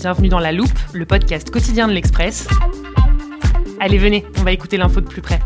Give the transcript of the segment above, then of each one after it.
Bienvenue dans La Loupe, le podcast quotidien de l'Express. Allez, venez, on va écouter l'info de plus près.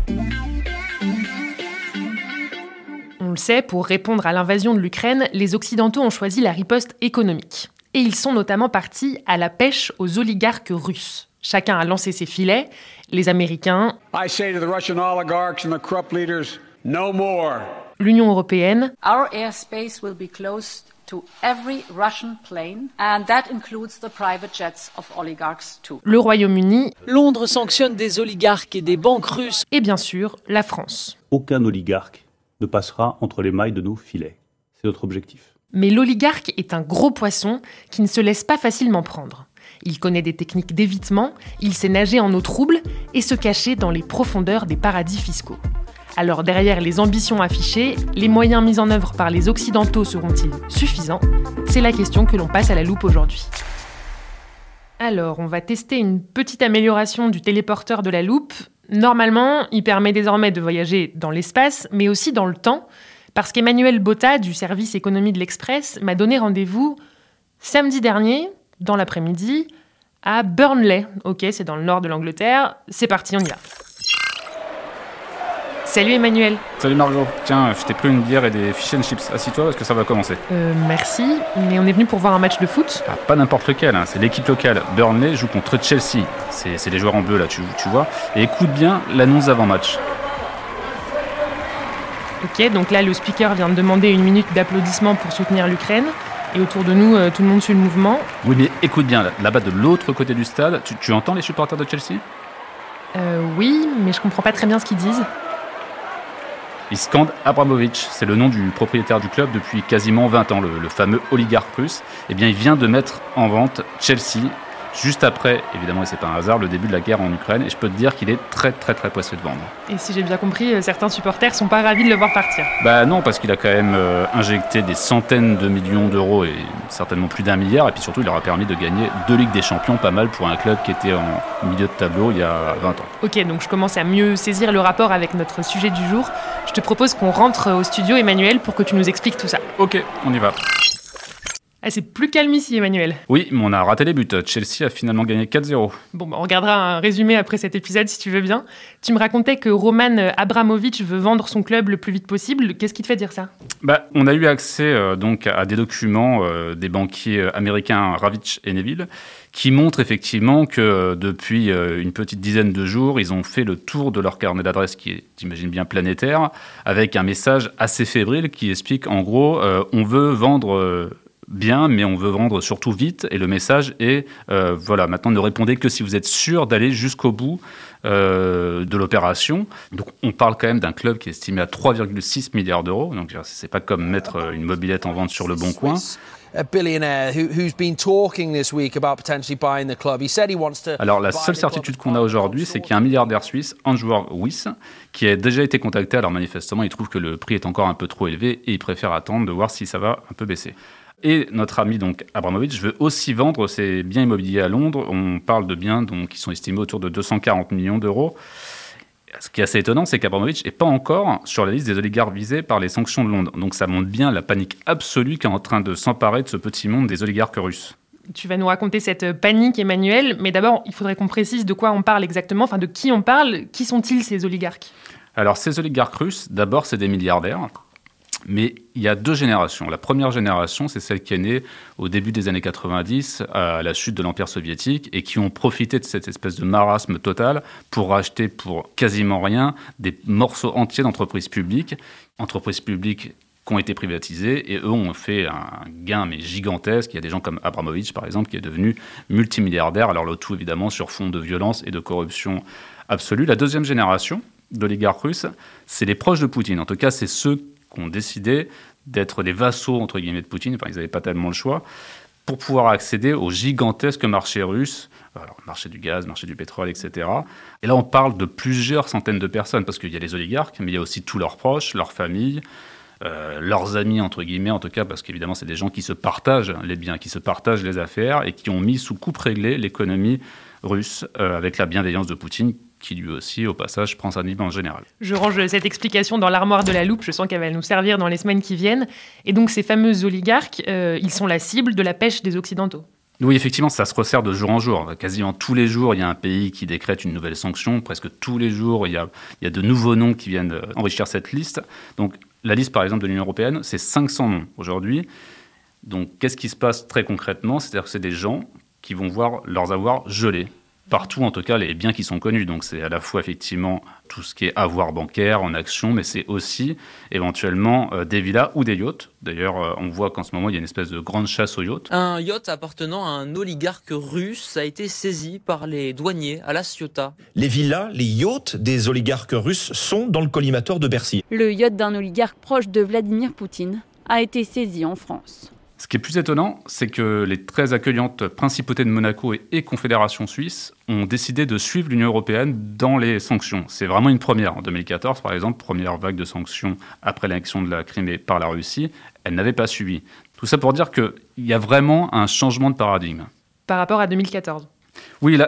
On le sait, pour répondre à l'invasion de l'Ukraine, les Occidentaux ont choisi la riposte économique. Et ils sont notamment partis à la pêche aux oligarques russes. Chacun a lancé ses filets. Les Américains, I say to the Russian oligarchs and the corrupt leaders, no more. l'Union européenne Our airspace will be closed to every Russian plane, and that includes the private jets of oligarchs too. le Royaume-Uni Londres sanctionne des oligarques et des banques russes. et bien sûr la France. aucun oligarque ne passera entre les mailles de nos filets. C'est notre objectif. Mais l'oligarque est un gros poisson qui ne se laisse pas facilement prendre. Il connaît des techniques d'évitement, il sait nager en eau trouble et se cacher dans les profondeurs des paradis fiscaux. Alors derrière les ambitions affichées, les moyens mis en œuvre par les Occidentaux seront-ils suffisants? C'est la question que l'on passe à la loupe aujourd'hui. Alors, on va tester une petite amélioration du téléporteur de la loupe. Normalement, il permet désormais de voyager dans l'espace, mais aussi dans le temps, parce qu'Emmanuel Botta du service économie de l'Express m'a donné rendez-vous samedi dernier, dans l'après-midi, à Burnley. Ok, c'est dans le nord de l'Angleterre. C'est parti, on y va. Salut Emmanuel. Salut Margot, tiens, je t'ai pris une bière et des fish and chips. Assis-toi parce que ça va commencer. Euh, merci, mais on est venu pour voir un match de foot. Ah, pas n'importe lequel, hein, c'est l'équipe locale. Burnley joue contre Chelsea. C'est c'est les joueurs en bleu là, tu, tu vois. Et écoute bien l'annonce avant-match. Ok, donc là le speaker vient de demander une minute d'applaudissement pour soutenir l'Ukraine. Et autour de nous, euh, tout le monde suit le mouvement. Oui, mais écoute bien, là- là-bas de l'autre côté du stade, tu, tu entends les supporters de Chelsea? Euh, oui, mais je comprends pas très bien ce qu'ils disent. Ils scandent Abramovich, c'est le nom du propriétaire du club depuis quasiment 20 ans, le, le fameux oligarque russe. Eh bien, il vient de mettre en vente Chelsea, juste après, évidemment, et c'est pas un hasard, le début de la guerre en Ukraine. Et je peux te dire qu'il est très, très, très pressé de vendre. Et si j'ai bien compris, euh, certains supporters sont pas ravis de le voir partir. Bah non, parce qu'il a quand même euh, injecté des centaines de millions d'euros et certainement plus d'un milliard. Et puis surtout, il leur a permis de gagner deux Ligues des Champions, pas mal pour un club qui était en milieu de tableau il y a 20 ans. Ok, donc je commence à mieux saisir le rapport avec notre sujet du jour. Je te propose qu'on rentre au studio, Emmanuel, pour que tu nous expliques tout ça. Ok, on y va. Ah, c'est plus calme ici, Emmanuel. Oui, mais on a raté les buts. Chelsea a finalement gagné 4-0. Bon, bah, on regardera un résumé après cet épisode si tu veux bien. Tu me racontais que Roman Abramovich veut vendre son club le plus vite possible. Qu'est-ce qui te fait dire ça? Bah, on a eu accès euh, donc à des documents euh, des banquiers euh, américains Ravitch et Neville qui montrent effectivement que depuis une petite dizaine de jours, ils ont fait le tour de leur carnet d'adresses qui est, t'imagines bien, planétaire, avec un message assez fébrile qui explique en gros, euh, on veut vendre bien, mais on veut vendre surtout vite. Et le message est, euh, voilà, maintenant ne répondez que si vous êtes sûr d'aller jusqu'au bout euh, de l'opération. Donc on parle quand même d'un club qui est estimé à 3,6 milliards d'euros. Donc c'est pas comme mettre euh, une mobilette en vente sur le bon coin. Alors la seule certitude qu'on a aujourd'hui, c'est qu'il y a un milliardaire suisse, Andrew Wyss, qui a déjà été contacté. Alors manifestement, il trouve que le prix est encore un peu trop élevé et il préfère attendre de voir si ça va un peu baisser. Et notre ami donc Abramovich veut aussi vendre ses biens immobiliers à Londres. On parle de biens donc, qui sont estimés autour de 240 millions d'euros. Ce qui est assez étonnant, c'est qu'Abramovich n'est pas encore sur la liste des oligarques visés par les sanctions de Londres. Donc ça montre bien la panique absolue qui est en train de s'emparer de ce petit monde des oligarques russes. Tu vas nous raconter cette panique, Emmanuel, mais d'abord, il faudrait qu'on précise de quoi on parle exactement, enfin de qui on parle. Qui sont-ils ces oligarques? Alors ces oligarques russes, d'abord, c'est des milliardaires. Mais il y a deux générations. La première génération, c'est celle qui est née au début des années 90, à la chute de l'Empire soviétique, et qui ont profité de cette espèce de marasme total pour racheter pour quasiment rien des morceaux entiers d'entreprises publiques, entreprises publiques qui ont été privatisées, et eux ont fait un gain mais gigantesque. Il y a des gens comme Abramovich, par exemple, qui est devenu multimilliardaire, alors le tout évidemment sur fond de violence et de corruption absolue. La deuxième génération d'oligarques russes, c'est les proches de Poutine. En tout cas, c'est ceux ont décidé d'être des vassaux, entre guillemets, de Poutine, enfin, ils n'avaient pas tellement le choix, pour pouvoir accéder au gigantesque marché russe, marché du gaz, marché du pétrole, etc. Et là, on parle de plusieurs centaines de personnes, parce qu'il y a les oligarques, mais il y a aussi tous leurs proches, leurs familles, euh, leurs amis, entre guillemets, en tout cas, parce qu'évidemment, c'est des gens qui se partagent les biens, qui se partagent les affaires, et qui ont mis sous coupe réglée l'économie russe, euh, avec la bienveillance de Poutine, qui lui aussi, au passage, prend sa vie en général. Je range cette explication dans l'armoire de la loupe, je sens qu'elle va nous servir dans les semaines qui viennent. Et donc ces fameux oligarques, euh, ils sont la cible de la pêche des Occidentaux. Oui, effectivement, ça se resserre de jour en jour. Quasiment tous les jours, il y a un pays qui décrète une nouvelle sanction. Presque tous les jours, il y a, il y a de nouveaux noms qui viennent enrichir cette liste. Donc la liste, par exemple, de l'Union européenne, c'est 500 noms aujourd'hui. Donc qu'est-ce qui se passe très concrètement? C'est-à-dire que c'est des gens qui vont voir leurs avoirs gelés partout en tout cas les biens qui sont connus. Donc c'est à la fois effectivement tout ce qui est avoir bancaire en action, mais c'est aussi éventuellement euh, des villas ou des yachts. D'ailleurs, euh, on voit qu'en ce moment il y a une espèce de grande chasse aux yachts. Un yacht appartenant à un oligarque russe a été saisi par les douaniers à La Ciotat. Les villas, les yachts des oligarques russes sont dans le collimateur de Bercy. Le yacht d'un oligarque proche de Vladimir Poutine a été saisi en France. Ce qui est plus étonnant, c'est que les très accueillantes principautés de Monaco et, Confédération suisse ont décidé de suivre l'Union européenne dans les sanctions. C'est vraiment une première. En 2014, par exemple, première vague de sanctions après l'annexion de la Crimée par la Russie, elle n'avait pas suivi. Tout ça pour dire qu'il y a vraiment un changement de paradigme. Par rapport à 2014 oui,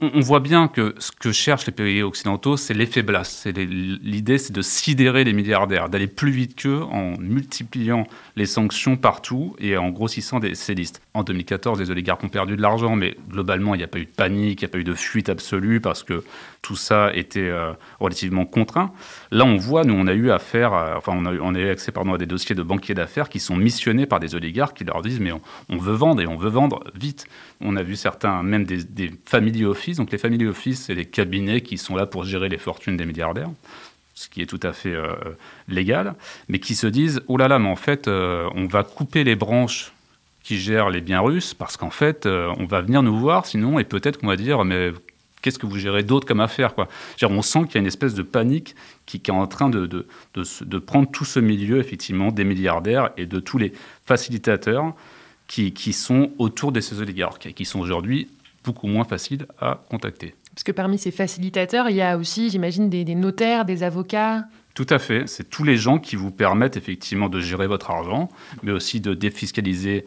on voit bien que ce que cherchent les pays occidentaux, c'est l'effet blast. L'idée, c'est de sidérer les milliardaires, d'aller plus vite qu'eux en multipliant les sanctions partout et en grossissant ces listes. En 2014, les oligarques ont perdu de l'argent, mais globalement, il n'y a pas eu de panique, il n'y a pas eu de fuite absolue parce que tout ça était euh, relativement contraint. Là, on voit, nous, on a eu affaire, enfin, on a, eu accès à des dossiers de banquiers d'affaires qui sont missionnés par des oligarques qui leur disent mais on, veut vendre et on veut vendre vite. On a vu certains, même des, des family office. Donc les family office, c'est les cabinets qui sont là pour gérer les fortunes des milliardaires ce qui est tout à fait euh, légal, mais qui se disent oh là là, mais en fait, euh, on va couper les branches qui gèrent les biens russes parce qu'en fait, on va venir nous voir sinon et peut-être qu'on va dire mais qu'est-ce que vous gérez d'autre comme affaire quoi? On sent qu'il y a une espèce de panique qui, est en train de, de, de, prendre tout ce milieu, effectivement, des milliardaires et de tous les facilitateurs qui, qui sont autour de ces oligarques et qui sont aujourd'hui beaucoup moins faciles à contacter. Parce que parmi ces facilitateurs, il y a aussi, j'imagine, des, des notaires, des avocats. Tout à fait. C'est tous les gens qui vous permettent effectivement de gérer votre argent, mais aussi de défiscaliser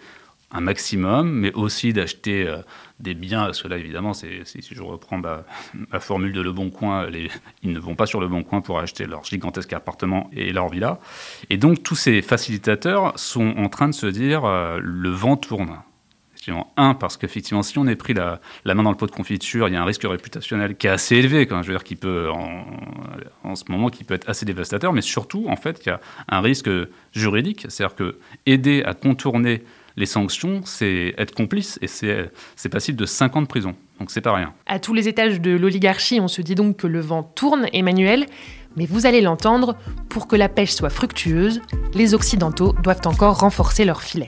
un maximum, mais aussi d'acheter euh, des biens, parce que là, évidemment, c'est, si je reprends ma, formule de Le Bon Coin, les, ils ne vont pas sur Le Bon Coin pour acheter leur gigantesque appartement et leur villa. Et donc, tous ces facilitateurs sont en train de se dire, euh, le vent tourne. Un, parce qu'effectivement, si on est pris la, main dans le pot de confiture, il y a un risque réputationnel qui est assez élevé, quand je veux dire, qui peut, en, ce moment, qui peut être assez dévastateur, mais surtout, en fait, il y a un risque juridique, c'est-à-dire que aider à contourner les sanctions, c'est être complice et c'est passible de 5 ans de prison. Donc c'est pas rien. À tous les étages de l'oligarchie, on se dit donc que le vent tourne, Emmanuel. Mais vous allez l'entendre, pour que la pêche soit fructueuse, les Occidentaux doivent encore renforcer leur filet.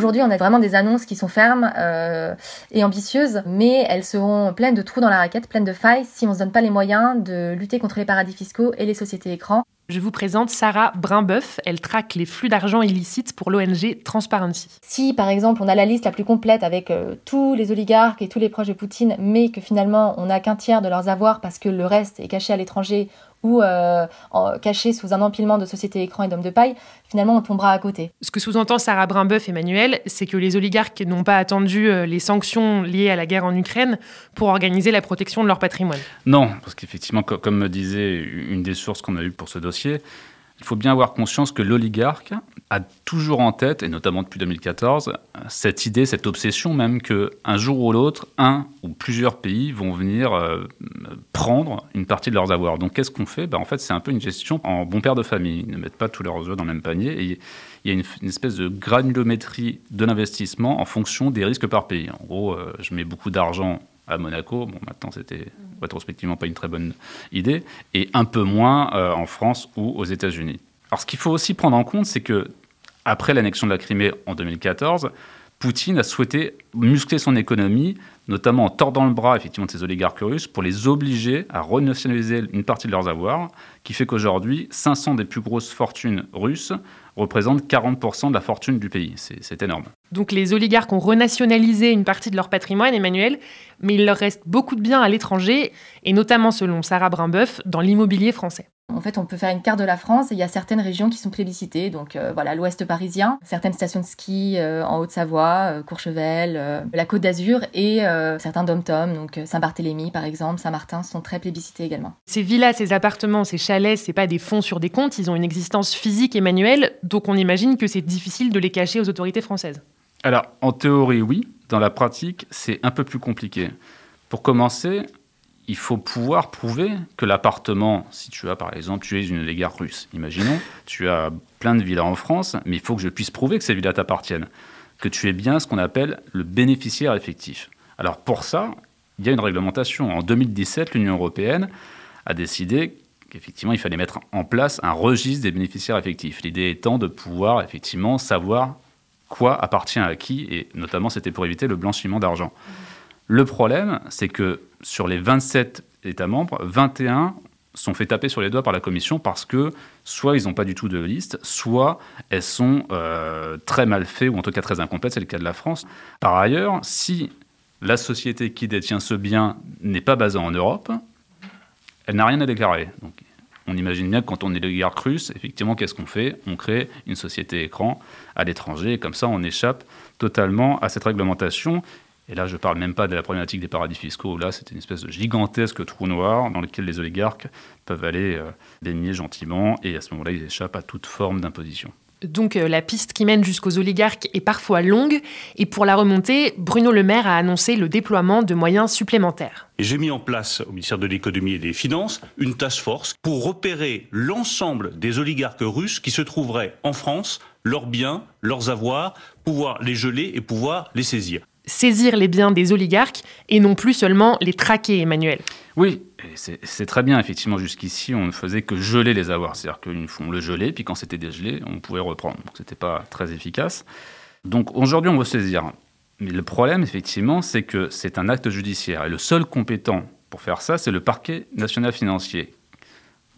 Aujourd'hui, on a vraiment des annonces qui sont fermes euh, et ambitieuses, mais elles seront pleines de trous dans la raquette, pleines de failles si on ne se donne pas les moyens de lutter contre les paradis fiscaux et les sociétés écrans. Je vous présente Sarah Brimbeuf. Elle traque les flux d'argent illicites pour l'ONG Transparency. Si, par exemple, on a la liste la plus complète avec euh, tous les oligarques et tous les proches de Poutine, mais que finalement on n'a qu'un tiers de leurs avoirs parce que le reste est caché à l'étranger ou euh, caché sous un empilement de sociétés écrans et d'hommes de paille, finalement on tombera à côté. Ce que sous-entend Sarah Brimbeuf, Emmanuel, c'est que les oligarques n'ont pas attendu euh, les sanctions liées à la guerre en Ukraine pour organiser la protection de leur patrimoine. Non, parce qu'effectivement, comme me disait une des sources qu'on a eues pour ce dossier, il faut bien avoir conscience que l'oligarque a toujours en tête, et notamment depuis 2014, cette idée, cette obsession même que un jour ou l'autre, un ou plusieurs pays vont venir euh, prendre une partie de leurs avoirs. Donc qu'est-ce qu'on fait? Ben, En fait, c'est un peu une gestion en bon père de famille. Ils ne mettent pas tous leurs œufs dans le même panier. Et il y a une, espèce de granulométrie de l'investissement en fonction des risques par pays. En gros, euh, je mets beaucoup d'argent à Monaco. Bon, maintenant, c'était rétrospectivement pas une très bonne idée. Et un peu moins euh, en France ou aux États-Unis. Alors, ce qu'il faut aussi prendre en compte, c'est que après l'annexion de la Crimée en 2014, Poutine a souhaité muscler son économie, notamment en tordant le bras effectivement de ses oligarques russes pour les obliger à renationaliser une partie de leurs avoirs, qui fait qu'aujourd'hui 500 des plus grosses fortunes russes représentent 40% de la fortune du pays. C'est énorme. Donc les oligarques ont renationalisé une partie de leur patrimoine, Emmanuel, mais il leur reste beaucoup de biens à l'étranger, et notamment selon Sarah Brimbeuf, dans l'immobilier français. En fait, on peut faire une carte de la France et il y a certaines régions qui sont plébiscitées. Donc euh, voilà, l'ouest parisien, certaines stations de ski euh, en Haute-Savoie, euh, Courchevel, la Côte d'Azur et certains dom-tom, donc Saint-Barthélemy par exemple, Saint-Martin sont très plébiscités également. Ces villas, ces appartements, ces chalets, c'est pas des fonds sur des comptes, ils ont une existence physique et manuelle, donc on imagine que c'est difficile de les cacher aux autorités françaises. Alors, en théorie, oui. Dans la pratique, c'est un peu plus compliqué. Pour commencer, il faut pouvoir prouver que l'appartement, si tu as par exemple, tu es une oligarque russe, imaginons, tu as plein de villas en France, mais il faut que je puisse prouver que ces villas t'appartiennent, que tu es bien ce qu'on appelle le bénéficiaire effectif. Alors pour ça, il y a une réglementation. En 2017, l'Union européenne a décidé qu'effectivement, il fallait mettre en place un registre des bénéficiaires effectifs. L'idée étant de pouvoir effectivement savoir quoi appartient à qui, et notamment c'était pour éviter le blanchiment d'argent. Le problème, c'est que sur les 27 États membres, 21 sont fait taper sur les doigts par la Commission parce que soit ils n'ont pas du tout de liste, soit elles sont euh, très mal faites ou en tout cas très incomplètes. C'est le cas de la France. Par ailleurs, si la société qui détient ce bien n'est pas basée en Europe, elle n'a rien à déclarer. On imagine bien que quand on est l'oligarque russe, effectivement, qu'est-ce qu'on fait? On crée une société écran à l'étranger et comme ça, on échappe totalement à cette réglementation. Et là, je ne parle même pas de la problématique des paradis fiscaux. Là, c'est une espèce de gigantesque trou noir dans lequel les oligarques peuvent aller euh, baigner gentiment. Et à ce moment-là, ils échappent à toute forme d'imposition. Donc euh, la piste qui mène jusqu'aux oligarques est parfois longue et pour la remonter, Bruno Le Maire a annoncé le déploiement de moyens supplémentaires. J'ai mis en place au ministère de l'économie et des finances une task force pour repérer l'ensemble des oligarques russes qui se trouveraient en France, leurs biens, leurs avoirs, pouvoir les geler et pouvoir les saisir saisir les biens des oligarques et non plus seulement les traquer, Emmanuel. Oui, c'est très bien. Effectivement, jusqu'ici, on ne faisait que geler les avoirs. C'est-à-dire qu'une fois on le gelait, puis quand c'était dégelé, on pouvait reprendre. Donc, ce n'était pas très efficace. Donc, aujourd'hui, on veut saisir. Mais le problème, effectivement, c'est que c'est un acte judiciaire. Et le seul compétent pour faire ça, c'est le parquet national financier.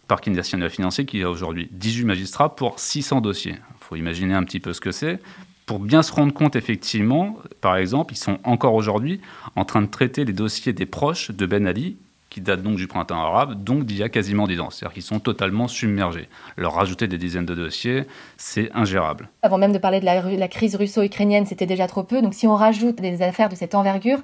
Parquet national financier qui a aujourd'hui 18 magistrats pour 600 dossiers. Il faut imaginer un petit peu ce que c'est pour bien se rendre compte, effectivement, par exemple, ils sont encore aujourd'hui en train de traiter les dossiers des proches de Ben Ali, qui datent donc du printemps arabe, donc d'il y a quasiment 10 ans. C'est-à-dire qu'ils sont totalement submergés. Leur rajouter des dizaines de dossiers, c'est ingérable. Avant même de parler de la, crise russo-ukrainienne, c'était déjà trop peu. Donc si on rajoute des affaires de cette envergure,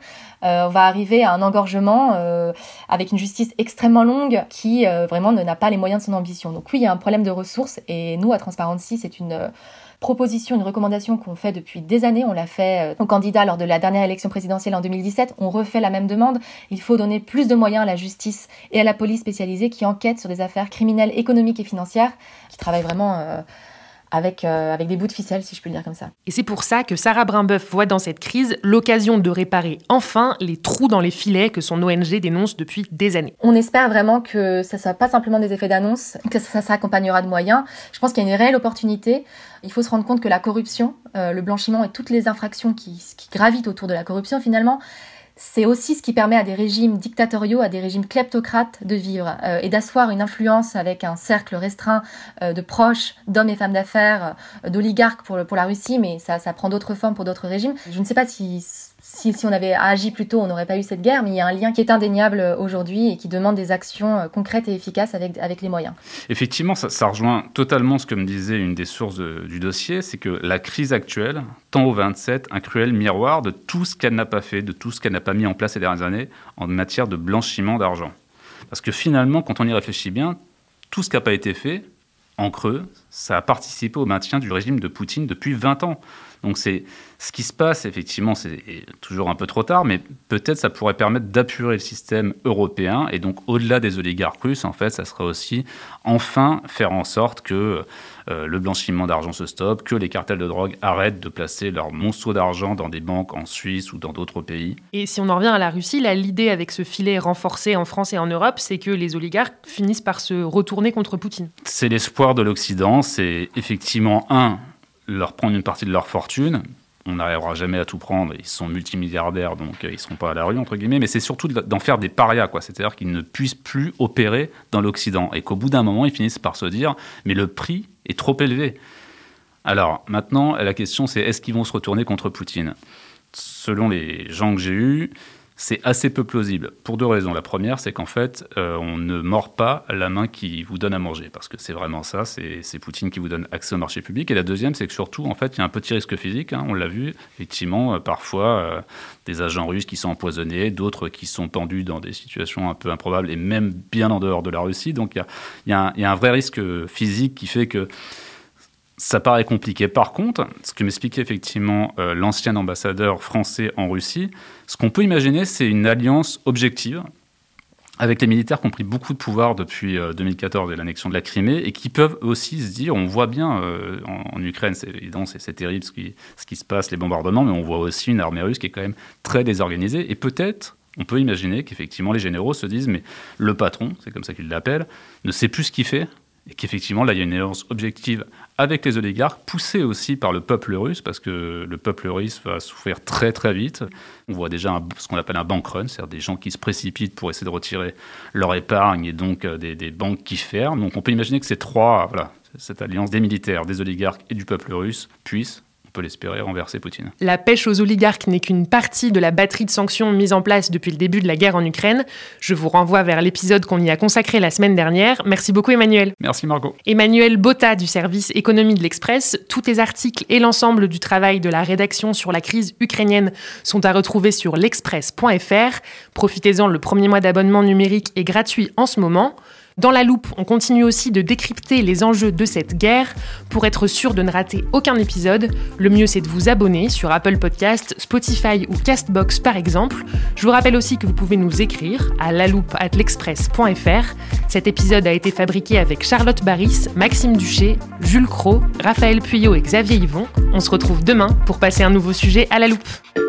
euh, on va arriver à un engorgement euh, avec une justice extrêmement longue qui euh, vraiment n'a pas les moyens de son ambition. Donc oui, il y a un problème de ressources et nous, à Transparency, c'est une proposition, une recommandation qu'on fait depuis des années. On l'a fait euh, aux candidats lors de la dernière élection présidentielle en 2017. On refait la même demande. Il faut donner plus de moyens à la justice et à la police spécialisée qui enquête sur des affaires criminelles, économiques et financières, qui travaillent vraiment euh, avec, euh, avec des bouts de ficelle, si je peux le dire comme ça. Et c'est pour ça que Sarah Brimbeuf voit dans cette crise l'occasion de réparer enfin les trous dans les filets que son ONG dénonce depuis des années. On espère vraiment que ça ne soit pas simplement des effets d'annonce, que ça, s'accompagnera de moyens. Je pense qu'il y a une réelle opportunité. Il faut se rendre compte que la corruption, euh, le blanchiment et toutes les infractions qui, qui gravitent autour de la corruption, finalement, c'est aussi ce qui permet à des régimes dictatoriaux, à des régimes kleptocrates de vivre euh, et d'asseoir une influence avec un cercle restreint euh, de proches, d'hommes et femmes d'affaires, euh, d'oligarques pour, pour la Russie, mais ça, ça prend d'autres formes pour d'autres régimes. Je ne sais pas si si, on avait agi plus tôt, on n'aurait pas eu cette guerre, mais il y a un lien qui est indéniable euh, aujourd'hui et qui demande des actions euh, concrètes et efficaces avec, avec les moyens. Effectivement, ça, rejoint totalement ce que me disait une des sources du dossier, c'est que la crise actuelle tend au 27 un cruel miroir de tout ce qu'elle n'a pas fait, de tout ce qu'elle n'a pas mis en place ces dernières années en matière de blanchiment d'argent. Parce que finalement, quand on y réfléchit bien, tout ce qui n'a pas été fait, en creux, ça a participé au maintien du régime de Poutine depuis 20 ans. Donc c'est ce qui se passe, effectivement, c'est toujours un peu trop tard, mais peut-être ça pourrait permettre d'apurer le système européen. Et donc, au-delà des oligarques russes, en fait, ça serait aussi enfin faire en sorte que euh, le blanchiment d'argent se stoppe, que les cartels de drogue arrêtent de placer leurs monceaux d'argent dans des banques en Suisse ou dans d'autres pays. Et si on en revient à la Russie, l'idée avec ce filet renforcé en France et en Europe, c'est que les oligarques finissent par se retourner contre Poutine. C'est l'espoir de l'Occident, c'est effectivement un leur prendre une partie de leur fortune. On n'arrivera jamais à tout prendre. Ils sont multimilliardaires, donc euh, ils ne seront pas à la rue, entre guillemets. Mais c'est surtout d'en faire des parias, quoi. C'est-à-dire qu'ils ne puissent plus opérer dans l'Occident. Et qu'au bout d'un moment, ils finissent par se dire Mais le prix est trop élevé. Alors, maintenant, la question, c'est est-ce qu'ils vont se retourner contre Poutine? Selon les gens que j'ai eus, c'est assez peu plausible pour deux raisons. La première, c'est qu'en fait, euh, on ne mord pas la main qui vous donne à manger, parce que c'est vraiment ça, c'est Poutine qui vous donne accès au marché public. Et la deuxième, c'est que surtout, en fait, il y a un petit risque physique. Hein, on l'a vu, effectivement, euh, parfois, euh, des agents russes qui sont empoisonnés, d'autres qui sont pendus dans des situations un peu improbables, et même bien en dehors de la Russie. Donc, il y a, y a un vrai risque physique qui fait que ça paraît compliqué. Par contre, ce que m'expliquait effectivement euh, l'ancien ambassadeur français en Russie, ce qu'on peut imaginer, c'est une alliance objective avec les militaires qui ont pris beaucoup de pouvoir depuis 2014 euh, et l'annexion de la Crimée, et qui peuvent aussi se dire, on voit bien euh, en, Ukraine, c'est évident, c'est terrible ce qui, ce qui se passe, les bombardements, mais on voit aussi une armée russe qui est quand même très désorganisée, et peut-être on peut imaginer qu'effectivement les généraux se disent mais le patron, c'est comme ça qu'ils l'appellent, ne sait plus ce qu'il fait et qu'effectivement là il y a une alliance objective avec les oligarques, poussés aussi par le peuple russe, parce que le peuple russe va souffrir très très vite. On voit déjà ce qu'on appelle un bank run, c'est-à-dire des gens qui se précipitent pour essayer de retirer leur épargne et donc euh, des, des banques qui ferment. Donc on peut imaginer que ces trois, voilà, cette alliance des militaires, des oligarques et du peuple russe puissent on peut l'espérer, renverser Poutine. La pêche aux oligarques n'est qu'une partie de la batterie de sanctions mise en place depuis le début de la guerre en Ukraine. Je vous renvoie vers l'épisode qu'on y a consacré la semaine dernière. Merci beaucoup Emmanuel. Merci Margot. Emmanuel Botta du service économie de l'Express. Tous les articles et l'ensemble du travail de la rédaction sur la crise ukrainienne sont à retrouver sur l'express.fr. Profitez-en, le premier mois d'abonnement numérique est gratuit en ce moment. Dans la loupe, on continue aussi de décrypter les enjeux de cette guerre. Pour être sûr de ne rater aucun épisode, le mieux c'est de vous abonner sur Apple Podcast, Spotify ou Castbox par exemple. Je vous rappelle aussi que vous pouvez nous écrire à l'express.fr. Cet épisode a été fabriqué avec Charlotte Baris, Maxime Duché, Jules Cro, Raphaël Puyot et Xavier Yvon. On se retrouve demain pour passer un nouveau sujet à la loupe.